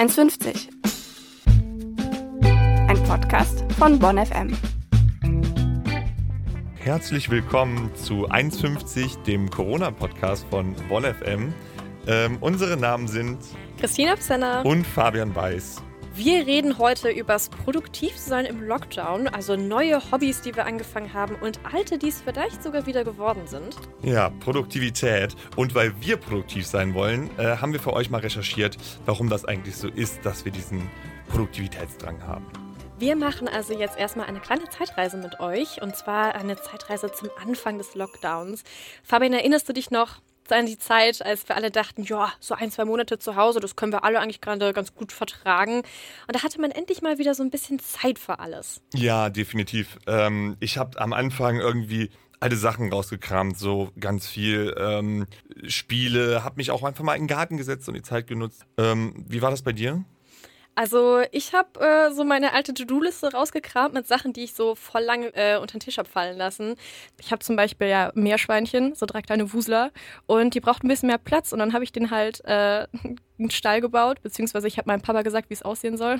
1,50. Ein Podcast von Bonn FM. Herzlich willkommen zu 1,50, dem Corona-Podcast von Bonn FM. Ähm, unsere Namen sind Christina Psenner und Fabian Weiß. Wir reden heute übers Produktivsein im Lockdown, also neue Hobbys, die wir angefangen haben und alte, die es vielleicht sogar wieder geworden sind. Ja, Produktivität. Und weil wir produktiv sein wollen, äh, haben wir für euch mal recherchiert, warum das eigentlich so ist, dass wir diesen Produktivitätsdrang haben. Wir machen also jetzt erstmal eine kleine Zeitreise mit euch und zwar eine Zeitreise zum Anfang des Lockdowns. Fabian, erinnerst du dich noch, an die Zeit, als wir alle dachten, ja, so ein, zwei Monate zu Hause, das können wir alle eigentlich gerade ganz gut vertragen. Und da hatte man endlich mal wieder so ein bisschen Zeit für alles. Ja, definitiv. Ähm, ich habe am Anfang irgendwie alte Sachen rausgekramt, so ganz viel ähm, Spiele, habe mich auch einfach mal in den Garten gesetzt und die Zeit genutzt. Ähm, wie war das bei dir? Also ich habe äh, so meine alte To-Do-Liste rausgekramt mit Sachen, die ich so voll lang äh, unter den Tisch habe fallen lassen. Ich habe zum Beispiel ja Meerschweinchen, so drei kleine Wusler und die braucht ein bisschen mehr Platz und dann habe ich den halt äh, einen Stall gebaut, beziehungsweise ich habe meinem Papa gesagt, wie es aussehen soll.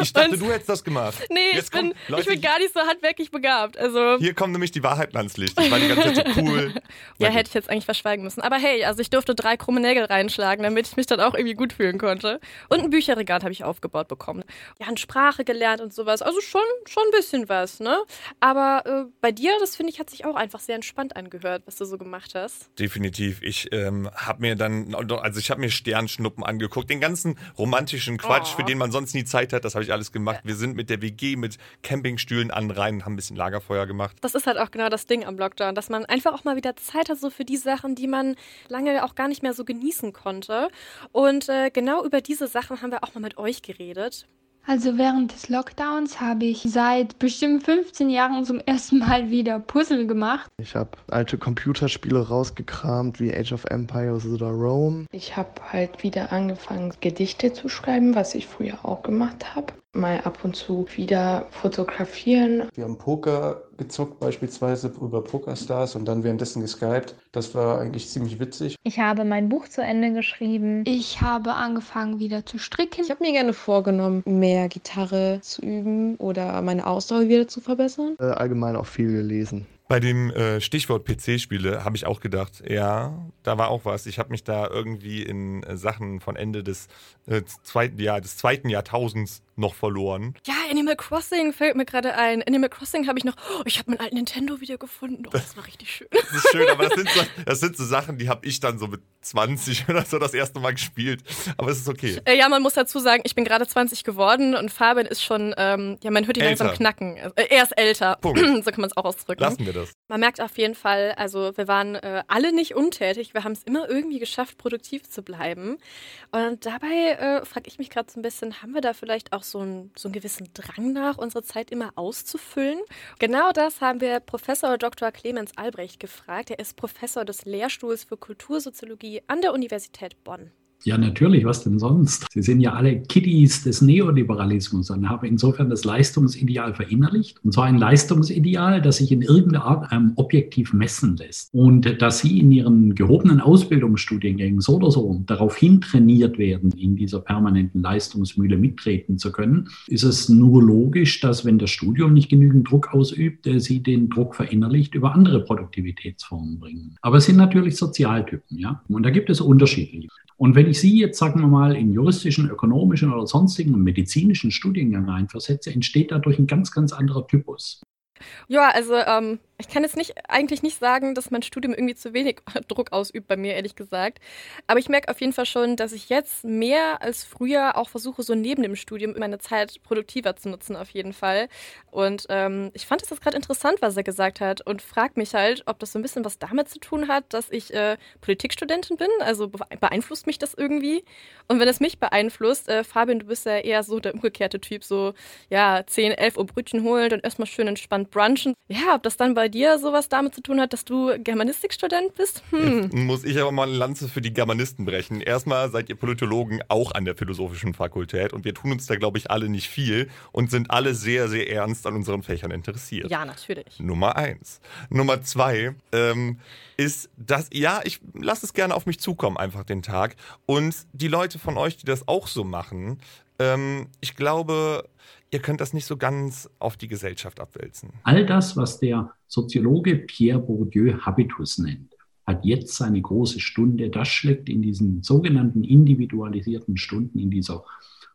Ich dachte, und, du hättest das gemacht. Nee, ich bin, Leute, ich bin gar nicht so handwerklich begabt. Also, hier kommt nämlich die Wahrheit ans Licht. Ich war die ganze Zeit so cool. ja, hätte ich jetzt eigentlich verschweigen müssen. Aber hey, also ich durfte drei krumme Nägel reinschlagen, damit ich mich dann auch irgendwie gut fühlen konnte. Und ein Bücherregal habe ich aufgebaut bekommen. Ja, und Sprache gelernt und sowas. Also schon, schon ein bisschen was, ne? Aber äh, bei dir, das finde ich, hat sich auch einfach sehr entspannt angehört, was du so gemacht hast. Definitiv. Ich ähm, habe mir dann, also ich habe mir Stern Sternschnuppen angeguckt. Den ganzen romantischen Quatsch, oh. für den man sonst nie Zeit hat, das habe ich alles gemacht. Wir sind mit der WG, mit Campingstühlen an Rhein und haben ein bisschen Lagerfeuer gemacht. Das ist halt auch genau das Ding am Lockdown, dass man einfach auch mal wieder Zeit hat, so für die Sachen, die man lange auch gar nicht mehr so genießen konnte. Und äh, genau über diese Sachen haben wir auch mal mit euch geredet. Also während des Lockdowns habe ich seit bestimmt 15 Jahren zum ersten Mal wieder Puzzle gemacht. Ich habe alte Computerspiele rausgekramt wie Age of Empires oder Rome. Ich habe halt wieder angefangen Gedichte zu schreiben, was ich früher auch gemacht habe mal ab und zu wieder fotografieren. Wir haben Poker gezockt, beispielsweise über Pokerstars und dann währenddessen geskypt. Das war eigentlich ziemlich witzig. Ich habe mein Buch zu Ende geschrieben. Ich habe angefangen wieder zu stricken. Ich habe mir gerne vorgenommen, mehr Gitarre zu üben oder meine Ausdauer wieder zu verbessern. Äh, allgemein auch viel gelesen. Bei dem äh, Stichwort PC-Spiele habe ich auch gedacht, ja, da war auch was. Ich habe mich da irgendwie in äh, Sachen von Ende des äh, zweiten Jahr, des zweiten Jahrtausends noch verloren. Ja, Animal Crossing fällt mir gerade ein. Animal Crossing habe ich noch. Oh, ich habe meinen alten Nintendo wieder gefunden. Oh, das war richtig schön. Das ist schön, aber das sind so, das sind so Sachen, die habe ich dann so mit 20 oder so das erste Mal gespielt. Aber es ist okay. Äh, ja, man muss dazu sagen, ich bin gerade 20 geworden und Fabian ist schon, ähm, ja, man hört ihn älter. langsam knacken. Äh, er ist älter. Punkt. so kann man es auch ausdrücken. Lassen wir das. Man merkt auf jeden Fall, also wir waren äh, alle nicht untätig. Wir haben es immer irgendwie geschafft, produktiv zu bleiben. Und dabei äh, frage ich mich gerade so ein bisschen, haben wir da vielleicht auch so, ein, so einen gewissen Drang nach, unsere Zeit immer auszufüllen? Genau das haben wir Professor Dr. Clemens Albrecht gefragt. Er ist Professor des Lehrstuhls für Kultursoziologie an der Universität Bonn. Ja, natürlich, was denn sonst? Sie sind ja alle Kiddies des Neoliberalismus und haben insofern das Leistungsideal verinnerlicht. Und zwar ein Leistungsideal, das sich in irgendeiner Art ähm, objektiv messen lässt. Und dass Sie in Ihren gehobenen Ausbildungsstudiengängen so oder so darauf hintrainiert werden, in dieser permanenten Leistungsmühle mittreten zu können, ist es nur logisch, dass wenn das Studium nicht genügend Druck ausübt, äh, Sie den Druck verinnerlicht über andere Produktivitätsformen bringen. Aber es sind natürlich Sozialtypen, ja. Und da gibt es unterschiedliche. Und wenn ich Sie jetzt, sagen wir mal, in juristischen, ökonomischen oder sonstigen medizinischen Studiengang einversetze, entsteht dadurch ein ganz, ganz anderer Typus. Ja, also ähm, ich kann jetzt nicht eigentlich nicht sagen, dass mein Studium irgendwie zu wenig Druck ausübt bei mir, ehrlich gesagt. Aber ich merke auf jeden Fall schon, dass ich jetzt mehr als früher auch versuche, so neben dem Studium meine Zeit produktiver zu nutzen, auf jeden Fall. Und ähm, ich fand es gerade interessant, was er gesagt hat und frage mich halt, ob das so ein bisschen was damit zu tun hat, dass ich äh, Politikstudentin bin. Also beeinflusst mich das irgendwie? Und wenn es mich beeinflusst, äh, Fabian, du bist ja eher so der umgekehrte Typ, so ja, 10, 11 Uhr Brötchen holen, dann erstmal schön entspannt brunchen. Ja, ob das dann bei bei dir sowas damit zu tun hat, dass du Germanistikstudent bist? Hm. Muss ich aber mal eine Lanze für die Germanisten brechen. Erstmal seid ihr Politologen auch an der Philosophischen Fakultät und wir tun uns da, glaube ich, alle nicht viel und sind alle sehr, sehr ernst an unseren Fächern interessiert. Ja, natürlich. Nummer eins. Nummer zwei ähm, ist, dass, ja, ich lasse es gerne auf mich zukommen, einfach den Tag. Und die Leute von euch, die das auch so machen, ähm, ich glaube, ihr könnt das nicht so ganz auf die Gesellschaft abwälzen. All das, was der Soziologe Pierre Bourdieu Habitus nennt, hat jetzt seine große Stunde. Das schlägt in diesen sogenannten individualisierten Stunden, in dieser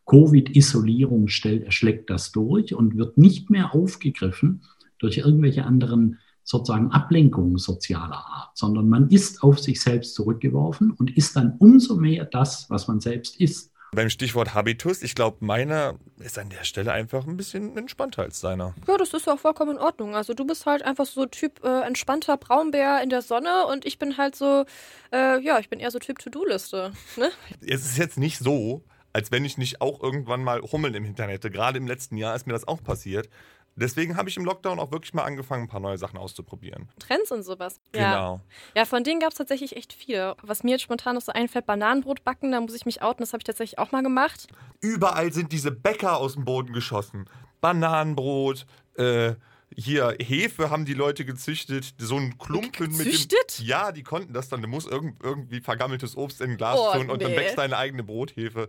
Covid-Isolierung, schlägt das durch und wird nicht mehr aufgegriffen durch irgendwelche anderen sozusagen Ablenkungen sozialer Art, sondern man ist auf sich selbst zurückgeworfen und ist dann umso mehr das, was man selbst ist. Beim Stichwort Habitus, ich glaube, meiner ist an der Stelle einfach ein bisschen entspannter als deiner. Ja, das ist auch vollkommen in Ordnung. Also du bist halt einfach so Typ äh, entspannter Braunbär in der Sonne und ich bin halt so, äh, ja, ich bin eher so Typ To-Do-Liste. Ne? Es ist jetzt nicht so, als wenn ich nicht auch irgendwann mal Hummeln im Hintern hätte. Gerade im letzten Jahr ist mir das auch passiert. Deswegen habe ich im Lockdown auch wirklich mal angefangen, ein paar neue Sachen auszuprobieren. Trends und sowas. Genau. Ja, ja von denen gab es tatsächlich echt viele. Was mir jetzt spontan noch so einfällt, Bananenbrot backen, da muss ich mich outen, das habe ich tatsächlich auch mal gemacht. Überall sind diese Bäcker aus dem Boden geschossen. Bananenbrot, äh, hier Hefe haben die Leute gezüchtet, so ein Klumpen gezüchtet? mit dem. Ja, die konnten das dann. Du musst irgend, irgendwie vergammeltes Obst in ein Glas Oh, tun und dann nee. wächst deine eigene Brothefe.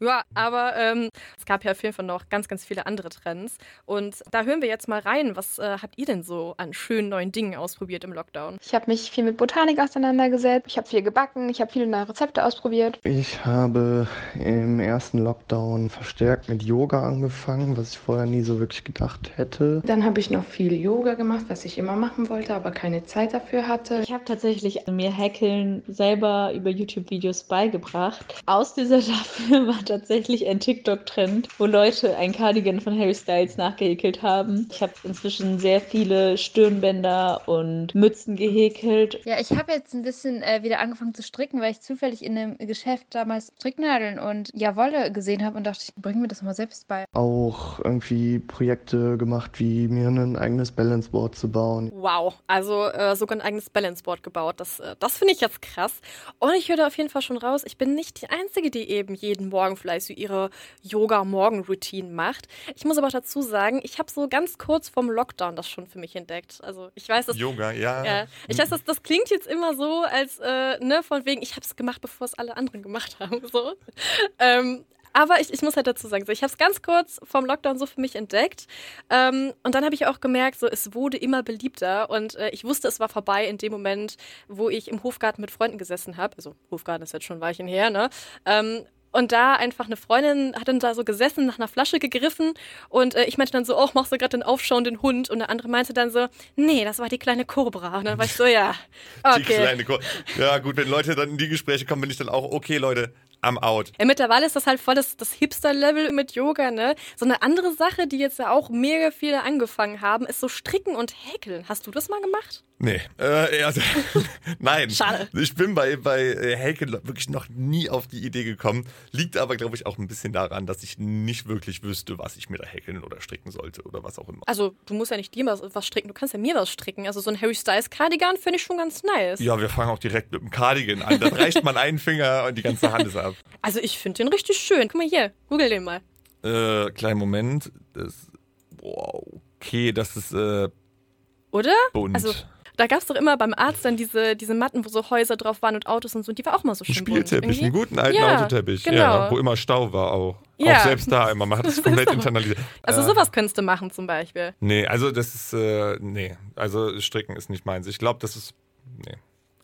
Ja, aber ähm, es gab ja auf jeden Fall noch ganz, ganz viele andere Trends. Und da hören wir jetzt mal rein. Was äh, habt ihr denn so an schönen neuen Dingen ausprobiert im Lockdown? Ich habe mich viel mit Botanik auseinandergesetzt. Ich habe viel gebacken. Ich habe viele neue Rezepte ausprobiert. Ich habe im ersten Lockdown verstärkt mit Yoga angefangen, was ich vorher nie so wirklich gedacht hätte. Dann habe ich noch viel Yoga gemacht, was ich immer machen wollte, aber keine Zeit dafür hatte. Ich habe tatsächlich mir Häkeln selber über YouTube-Videos beigebracht. Aus dieser Staffel war tatsächlich ein TikTok-Trend, wo Leute ein Cardigan von Harry Styles nachgehäkelt haben. Ich habe inzwischen sehr viele Stirnbänder und Mützen gehäkelt. Ja, ich habe jetzt ein bisschen äh, wieder angefangen zu stricken, weil ich zufällig in einem Geschäft damals Stricknadeln und ja Wolle gesehen habe und dachte, ich bringe mir das mal selbst bei. Auch irgendwie Projekte gemacht, wie mir ein eigenes Balanceboard zu bauen. Wow, also äh, sogar ein eigenes Balanceboard gebaut. Das, äh, das finde ich jetzt krass. Und ich höre da auf jeden Fall schon raus, ich bin nicht die Einzige, die eben jeden Morgen vielleicht so ihre Yoga-Morgen-Routine macht. Ich muss aber auch dazu sagen, ich habe so ganz kurz vorm Lockdown das schon für mich entdeckt. Also ich weiß, dass Yoga, ja. Ja, ich weiß, das, das klingt jetzt immer so, als, äh, ne, von wegen, ich habe es gemacht, bevor es alle anderen gemacht haben, so. Ähm, aber ich, ich muss halt dazu sagen, so, ich habe es ganz kurz vom Lockdown so für mich entdeckt. Ähm, und dann habe ich auch gemerkt, so, es wurde immer beliebter. Und äh, ich wusste, es war vorbei in dem Moment, wo ich im Hofgarten mit Freunden gesessen habe. Also Hofgarten ist jetzt schon ein Weilchen her, ne? Ähm, und da einfach eine Freundin hat dann da so gesessen, nach einer Flasche gegriffen und äh, ich meinte dann so, oh, machst du gerade den aufschauenden Hund? Und der andere meinte dann so, nee, das war die kleine Cobra. Und dann war ich so, ja, Die okay. kleine Ko ja, gut, wenn Leute dann in die Gespräche kommen, bin ich dann auch, okay, Leute, I'm out. Ja, mittlerweile ist das halt voll das, das Hipster-Level mit Yoga, ne? So eine andere Sache, die jetzt ja auch mega viele angefangen haben, ist so Stricken und Häkeln. Hast du das mal gemacht? Nee, äh, also, nein. Schade. Ich bin bei, bei äh, Häkeln wirklich noch nie auf die Idee gekommen. Liegt aber, glaube ich, auch ein bisschen daran, dass ich nicht wirklich wüsste, was ich mir da häkeln oder stricken sollte oder was auch immer. Also, du musst ja nicht dir was, was stricken, du kannst ja mir was stricken. Also, so ein Harry Styles Cardigan finde ich schon ganz nice. Ja, wir fangen auch direkt mit dem Cardigan an. Dann reicht man einen Finger und die ganze Hand ist ab. Also, ich finde den richtig schön. Guck mal hier, google den mal. Äh, kleinen Moment. Das, wow, okay, das ist äh, Oder? bunt. Also, da gab es doch immer beim Arzt dann diese, diese Matten, wo so Häuser drauf waren und Autos und so. Und die war auch mal so ein schön bunt. Spielteppich, einen guten alten Ja, Autoteppich, genau. ja, wo immer Stau war auch. Ja. Auch selbst da immer, man hat es komplett internalisiert. Also, Äh, sowas könntest du machen zum Beispiel. Nee, also das ist, äh, nee, also Stricken ist nicht meins. Ich glaube, das ist, nee.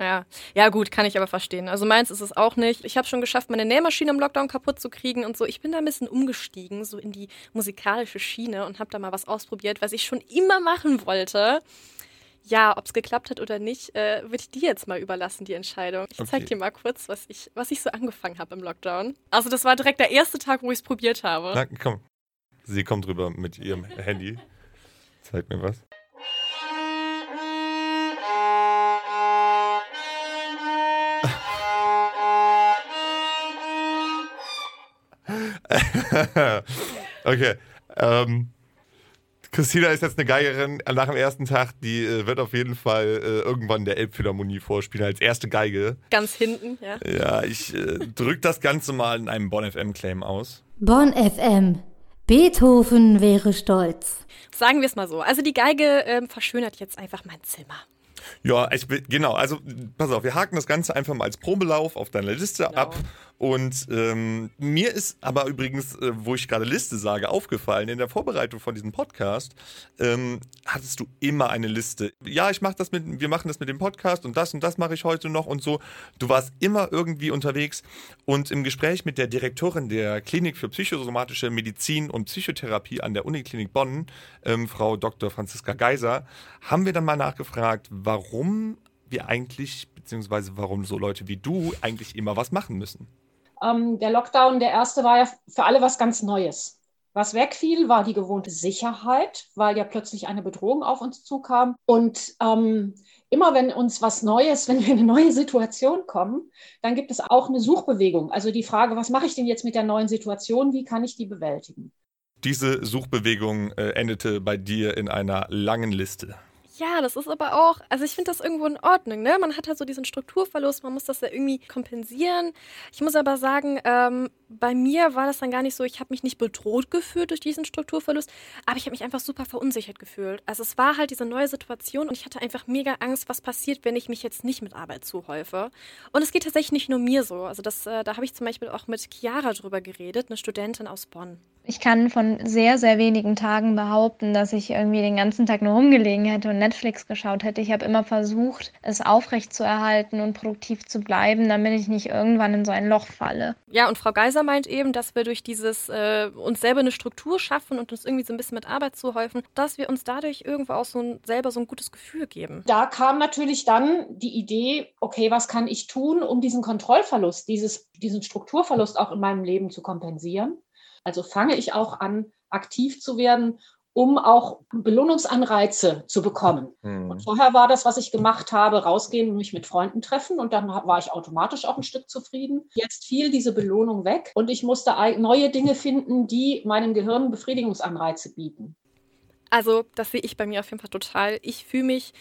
Ja, ja gut, kann ich aber verstehen. Also meins ist es auch nicht. Ich habe schon geschafft, meine Nähmaschine im Lockdown kaputt zu kriegen und so. Ich bin da ein bisschen umgestiegen, so in die musikalische Schiene und habe da mal was ausprobiert, was ich schon immer machen wollte. Ja, ob es geklappt hat oder nicht, äh, würde ich dir jetzt mal überlassen, die Entscheidung. Ich zeig Okay. dir mal kurz, was ich, was ich so angefangen habe im Lockdown. Also das war direkt der erste Tag, wo ich es probiert habe. Na, komm. Sie kommt rüber mit ihrem Handy. Zeig mir was. okay. Ähm, Christina ist jetzt eine Geigerin nach dem ersten Tag, die äh, wird auf jeden Fall äh, irgendwann der Elbphilharmonie vorspielen als erste Geige. Ganz hinten, ja. Ja, ich äh, drücke das Ganze mal in einem Bonn FM Claim aus. Bonn FM. Beethoven wäre stolz. Sagen wir es mal so. Also die Geige ähm, verschönert jetzt einfach mein Zimmer. Ja, ich genau, also pass auf, wir haken das Ganze einfach mal als Probelauf auf deiner Liste genau. ab. Und ähm, mir ist aber übrigens, äh, wo ich gerade Liste sage, aufgefallen, in der Vorbereitung von diesem Podcast, ähm, hattest du immer eine Liste. Ja, ich mache das mit, wir machen das mit dem Podcast und das und das mache ich heute noch und so. Du warst immer irgendwie unterwegs und im Gespräch mit der Direktorin der Klinik für psychosomatische Medizin und Psychotherapie an der Uniklinik Bonn, ähm, Frau Dr. Franziska Geiser, haben wir dann mal nachgefragt, warum wir eigentlich, beziehungsweise warum so Leute wie du eigentlich immer was machen müssen. Ähm, der Lockdown, der erste, war ja für alle was ganz Neues. Was wegfiel, war die gewohnte Sicherheit, weil ja plötzlich eine Bedrohung auf uns zukam. Und ähm, immer wenn uns was Neues, wenn wir in eine neue Situation kommen, dann gibt es auch eine Suchbewegung. Also die Frage, was mache ich denn jetzt mit der neuen Situation? Wie kann ich die bewältigen? Diese Suchbewegung äh, endete bei dir in einer langen Liste. Ja, das ist aber auch, also ich finde das irgendwo in Ordnung, ne? Man hat halt so diesen Strukturverlust, man muss das ja irgendwie kompensieren. Ich muss aber sagen, ähm, bei mir war das dann gar nicht so, ich habe mich nicht bedroht gefühlt durch diesen Strukturverlust, aber ich habe mich einfach super verunsichert gefühlt. Also es war halt diese neue Situation und ich hatte einfach mega Angst, was passiert, wenn ich mich jetzt nicht mit Arbeit zuhäufe. Und es geht tatsächlich nicht nur mir so. Also das, äh, da habe ich zum Beispiel auch mit Chiara drüber geredet, eine Studentin aus Bonn. Ich kann von sehr, sehr wenigen Tagen behaupten, dass ich irgendwie den ganzen Tag nur rumgelegen hätte und Netflix geschaut hätte. Ich habe immer versucht, es aufrecht zu erhalten und produktiv zu bleiben, damit ich nicht irgendwann in so ein Loch falle. Ja, und Frau Geiser meint eben, dass wir durch dieses äh, uns selber eine Struktur schaffen und uns irgendwie so ein bisschen mit Arbeit zuhäufen, dass wir uns dadurch irgendwo auch so ein, selber so ein gutes Gefühl geben. Da kam natürlich dann die Idee, okay, was kann ich tun, um diesen Kontrollverlust, dieses, diesen Strukturverlust auch in meinem Leben zu kompensieren? Also fange ich auch an, aktiv zu werden, um auch Belohnungsanreize zu bekommen. Mhm. Und vorher war das, was ich gemacht habe, rausgehen und mich mit Freunden treffen und dann war ich automatisch auch ein Stück zufrieden. Jetzt fiel diese Belohnung weg und ich musste neue Dinge finden, die meinem Gehirn Befriedigungsanreize bieten. Also, das sehe ich bei mir auf jeden Fall total. Ich fühle mich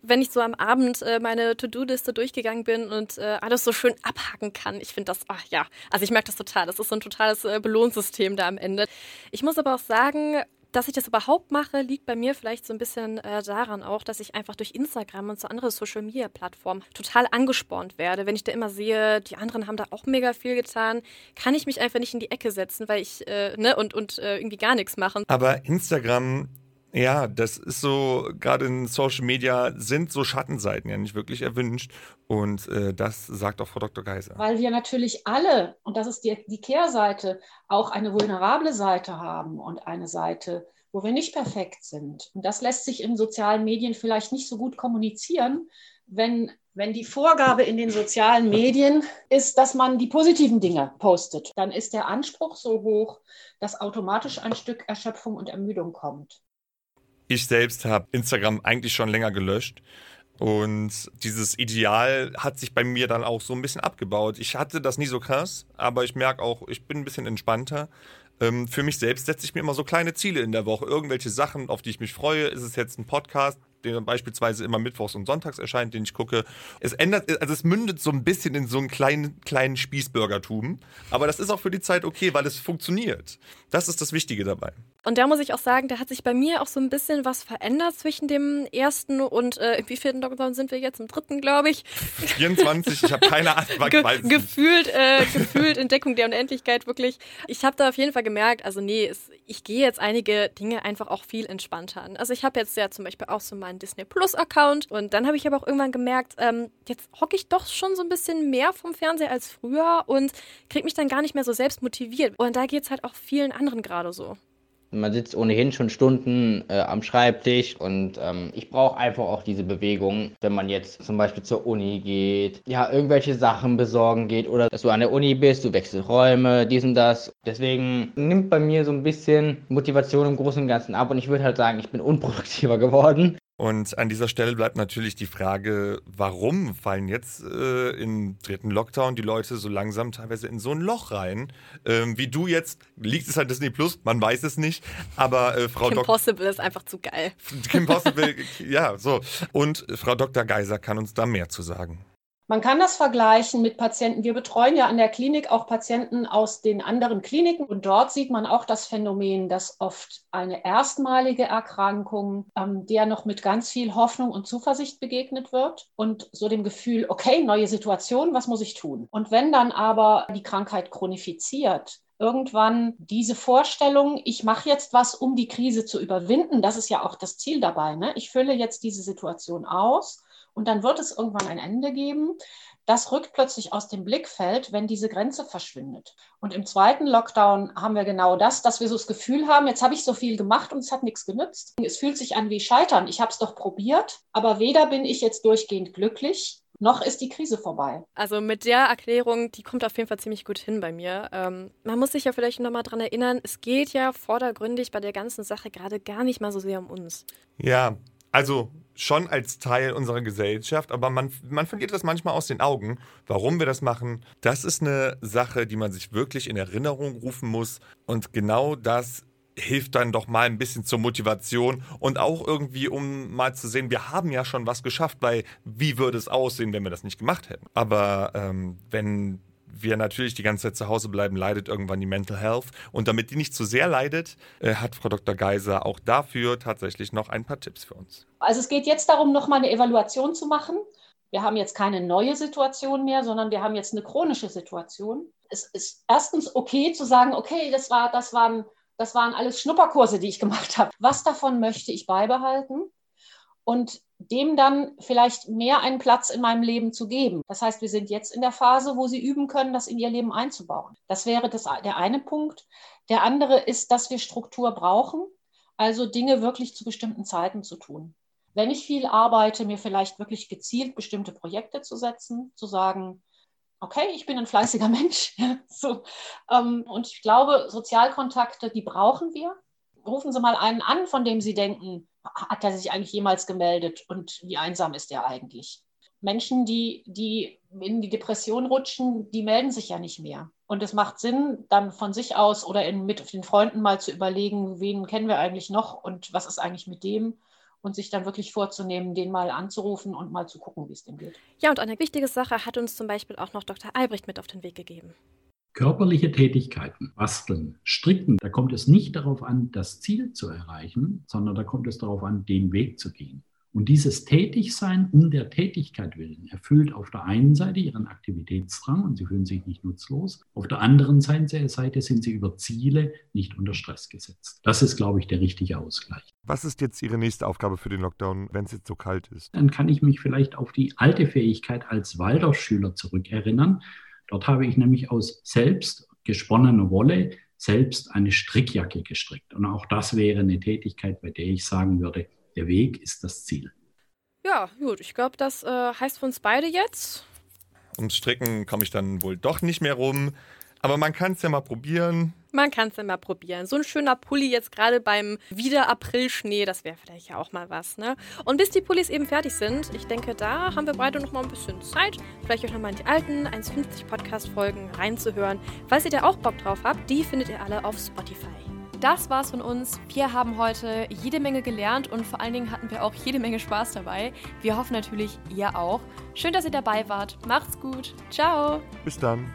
wenn ich so am Abend äh, meine To-Do-Liste durchgegangen bin und äh, alles so schön abhaken kann. Ich finde das, ach ja, also ich merke das total. Das ist so ein totales äh, Belohnsystem da am Ende. Ich muss aber auch sagen, dass ich das überhaupt mache, liegt bei mir vielleicht so ein bisschen äh, daran auch, dass ich einfach durch Instagram und so andere Social Media Plattformen total angespornt werde. Wenn ich da immer sehe, die anderen haben da auch mega viel getan, kann ich mich einfach nicht in die Ecke setzen, weil ich, äh, ne, und, und äh, irgendwie gar nichts machen. Aber Instagram ja, das ist so, gerade in Social Media sind so Schattenseiten ja nicht wirklich erwünscht. Und äh, das sagt auch Frau Dr. Geiser. Weil wir natürlich alle, und das ist die, die Kehrseite, auch eine vulnerable Seite haben und eine Seite, wo wir nicht perfekt sind. Und das lässt sich in sozialen Medien vielleicht nicht so gut kommunizieren, wenn, wenn die Vorgabe in den sozialen Medien ist, dass man die positiven Dinge postet. Dann ist der Anspruch so hoch, dass automatisch ein Stück Erschöpfung und Ermüdung kommt. Ich selbst habe Instagram eigentlich schon länger gelöscht. Und dieses Ideal hat sich bei mir dann auch so ein bisschen abgebaut. Ich hatte das nie so krass, aber ich merke auch, ich bin ein bisschen entspannter. Ähm, für mich selbst setze ich mir immer so kleine Ziele in der Woche, irgendwelche Sachen, auf die ich mich freue. Ist es jetzt ein Podcast? der beispielsweise immer mittwochs und sonntags erscheint, den ich gucke. Es ändert, also es mündet so ein bisschen in so einen kleinen, kleinen Spießbürgertum. Aber das ist auch für die Zeit okay, weil es funktioniert. Das ist das Wichtige dabei. Und da muss ich auch sagen, da hat sich bei mir auch so ein bisschen was verändert zwischen dem ersten und äh, wie vierten Lockdown sind wir jetzt? Im dritten, glaube ich. 24, ich habe keine Ahnung. Ge gefühlt, äh, gefühlt Entdeckung der Unendlichkeit, wirklich. Ich habe da auf jeden Fall gemerkt, also nee, es, ich gehe jetzt einige Dinge einfach auch viel entspannter an. Also ich habe jetzt ja zum Beispiel auch so meinen Disney Plus Account und dann habe ich aber auch irgendwann gemerkt, ähm, jetzt hocke ich doch schon so ein bisschen mehr vom Fernseher als früher und kriege mich dann gar nicht mehr so selbst motiviert. Und da geht es halt auch vielen anderen gerade so. Man sitzt ohnehin schon Stunden äh, am Schreibtisch und ähm, ich brauche einfach auch diese Bewegung, wenn man jetzt zum Beispiel zur Uni geht, ja, irgendwelche Sachen besorgen geht oder dass du an der Uni bist, du wechselst Räume, dies und das. Deswegen nimmt bei mir so ein bisschen Motivation im Großen und Ganzen ab und ich würde halt sagen, ich bin unproduktiver geworden. Und an dieser Stelle bleibt natürlich die Frage, warum fallen jetzt äh, im dritten Lockdown die Leute so langsam teilweise in so ein Loch rein? Ähm, wie du jetzt, liegt es an Disney Plus, man weiß es nicht, aber äh, Frau Kim Possible ist einfach zu geil. Kim Possible, ja, so. Und Frau Dr. Geiser kann uns da mehr zu sagen. Man kann das vergleichen mit Patienten. Wir betreuen ja an der Klinik auch Patienten aus den anderen Kliniken. Und dort sieht man auch das Phänomen, dass oft eine erstmalige Erkrankung, ähm, der noch mit ganz viel Hoffnung und Zuversicht begegnet wird und so dem Gefühl, okay, neue Situation, was muss ich tun? Und wenn dann aber die Krankheit chronifiziert, irgendwann diese Vorstellung, ich mache jetzt was, um die Krise zu überwinden, das ist ja auch das Ziel dabei. Ne? Ich fülle jetzt diese Situation aus und dann wird es irgendwann ein Ende geben. Das rückt plötzlich aus dem Blickfeld, wenn diese Grenze verschwindet. Und im zweiten Lockdown haben wir genau das, dass wir so das Gefühl haben, jetzt habe ich so viel gemacht und es hat nichts genützt. Es fühlt sich an wie Scheitern. Ich habe es doch probiert, aber weder bin ich jetzt durchgehend glücklich, noch ist die Krise vorbei. Also mit der Erklärung, die kommt auf jeden Fall ziemlich gut hin bei mir. Ähm, man muss sich ja vielleicht nochmal dran erinnern, es geht ja vordergründig bei der ganzen Sache gerade gar nicht mal so sehr um uns. Ja, also schon als Teil unserer Gesellschaft, aber man, man verliert das manchmal aus den Augen, warum wir das machen. Das ist eine Sache, die man sich wirklich in Erinnerung rufen muss. Und genau das hilft dann doch mal ein bisschen zur Motivation und auch irgendwie, um mal zu sehen, wir haben ja schon was geschafft, weil wie würde es aussehen, wenn wir das nicht gemacht hätten? Aber ähm, wenn wir natürlich die ganze Zeit zu Hause bleiben, leidet irgendwann die Mental Health. Und damit die nicht zu sehr leidet, äh, hat Frau Dr. Geiser auch dafür tatsächlich noch ein paar Tipps für uns. Also es geht jetzt darum, nochmal eine Evaluation zu machen. Wir haben jetzt keine neue Situation mehr, sondern wir haben jetzt eine chronische Situation. Es ist erstens okay zu sagen, okay, das, war, das, waren, das waren alles Schnupperkurse, die ich gemacht habe. Was davon möchte ich beibehalten? Und dem dann vielleicht mehr einen Platz in meinem Leben zu geben. Das heißt, wir sind jetzt in der Phase, wo sie üben können, das in ihr Leben einzubauen. Das wäre das, der eine Punkt. Der andere ist, dass wir Struktur brauchen, also Dinge wirklich zu bestimmten Zeiten zu tun. Wenn ich viel arbeite, mir vielleicht wirklich gezielt bestimmte Projekte zu setzen, zu sagen, okay, ich bin ein fleißiger Mensch. so, ähm, und ich glaube, Sozialkontakte, die brauchen wir. Rufen Sie mal einen an, von dem Sie denken, hat er sich eigentlich jemals gemeldet und wie einsam ist er eigentlich? Menschen, die, die in die Depression rutschen, die melden sich ja nicht mehr. Und es macht Sinn, dann von sich aus oder in, mit den Freunden mal zu überlegen, wen kennen wir eigentlich noch und was ist eigentlich mit dem und sich dann wirklich vorzunehmen, den mal anzurufen und mal zu gucken, wie es dem geht. Ja, und eine wichtige Sache hat uns zum Beispiel auch noch Dr. Albrecht mit auf den Weg gegeben. Körperliche Tätigkeiten, basteln, stricken, da kommt es nicht darauf an, das Ziel zu erreichen, sondern da kommt es darauf an, den Weg zu gehen. Und dieses Tätigsein um der Tätigkeit willen erfüllt auf der einen Seite ihren Aktivitätsdrang und sie fühlen sich nicht nutzlos. Auf der anderen Seite sind sie über Ziele nicht unter Stress gesetzt. Das ist, glaube ich, der richtige Ausgleich. Was ist jetzt Ihre nächste Aufgabe für den Lockdown, wenn es jetzt so kalt ist? Dann kann ich mich vielleicht auf die alte Fähigkeit als Waldorfschüler zurückerinnern Dort habe ich nämlich aus selbst gesponnener Wolle selbst eine Strickjacke gestrickt. Und auch das wäre eine Tätigkeit, bei der ich sagen würde, der Weg ist das Ziel. Ja, gut, ich glaube, das äh, heißt für uns beide jetzt. Ums Stricken komme ich dann wohl doch nicht mehr rum. Aber man kann es ja mal probieren. Man kann es ja mal probieren. So ein schöner Pulli jetzt gerade beim wieder April-Schnee, das wäre vielleicht ja auch mal was. Ne? Und bis die Pullis eben fertig sind, ich denke, da haben wir beide noch mal ein bisschen Zeit, vielleicht euch noch mal in die alten 1,50 Podcast-Folgen reinzuhören. Falls ihr da auch Bock drauf habt, die findet ihr alle auf Spotify. Das war's von uns. Wir haben heute jede Menge gelernt und vor allen Dingen hatten wir auch jede Menge Spaß dabei. Wir hoffen natürlich, ihr auch. Schön, dass ihr dabei wart. Macht's gut. Ciao. Bis dann.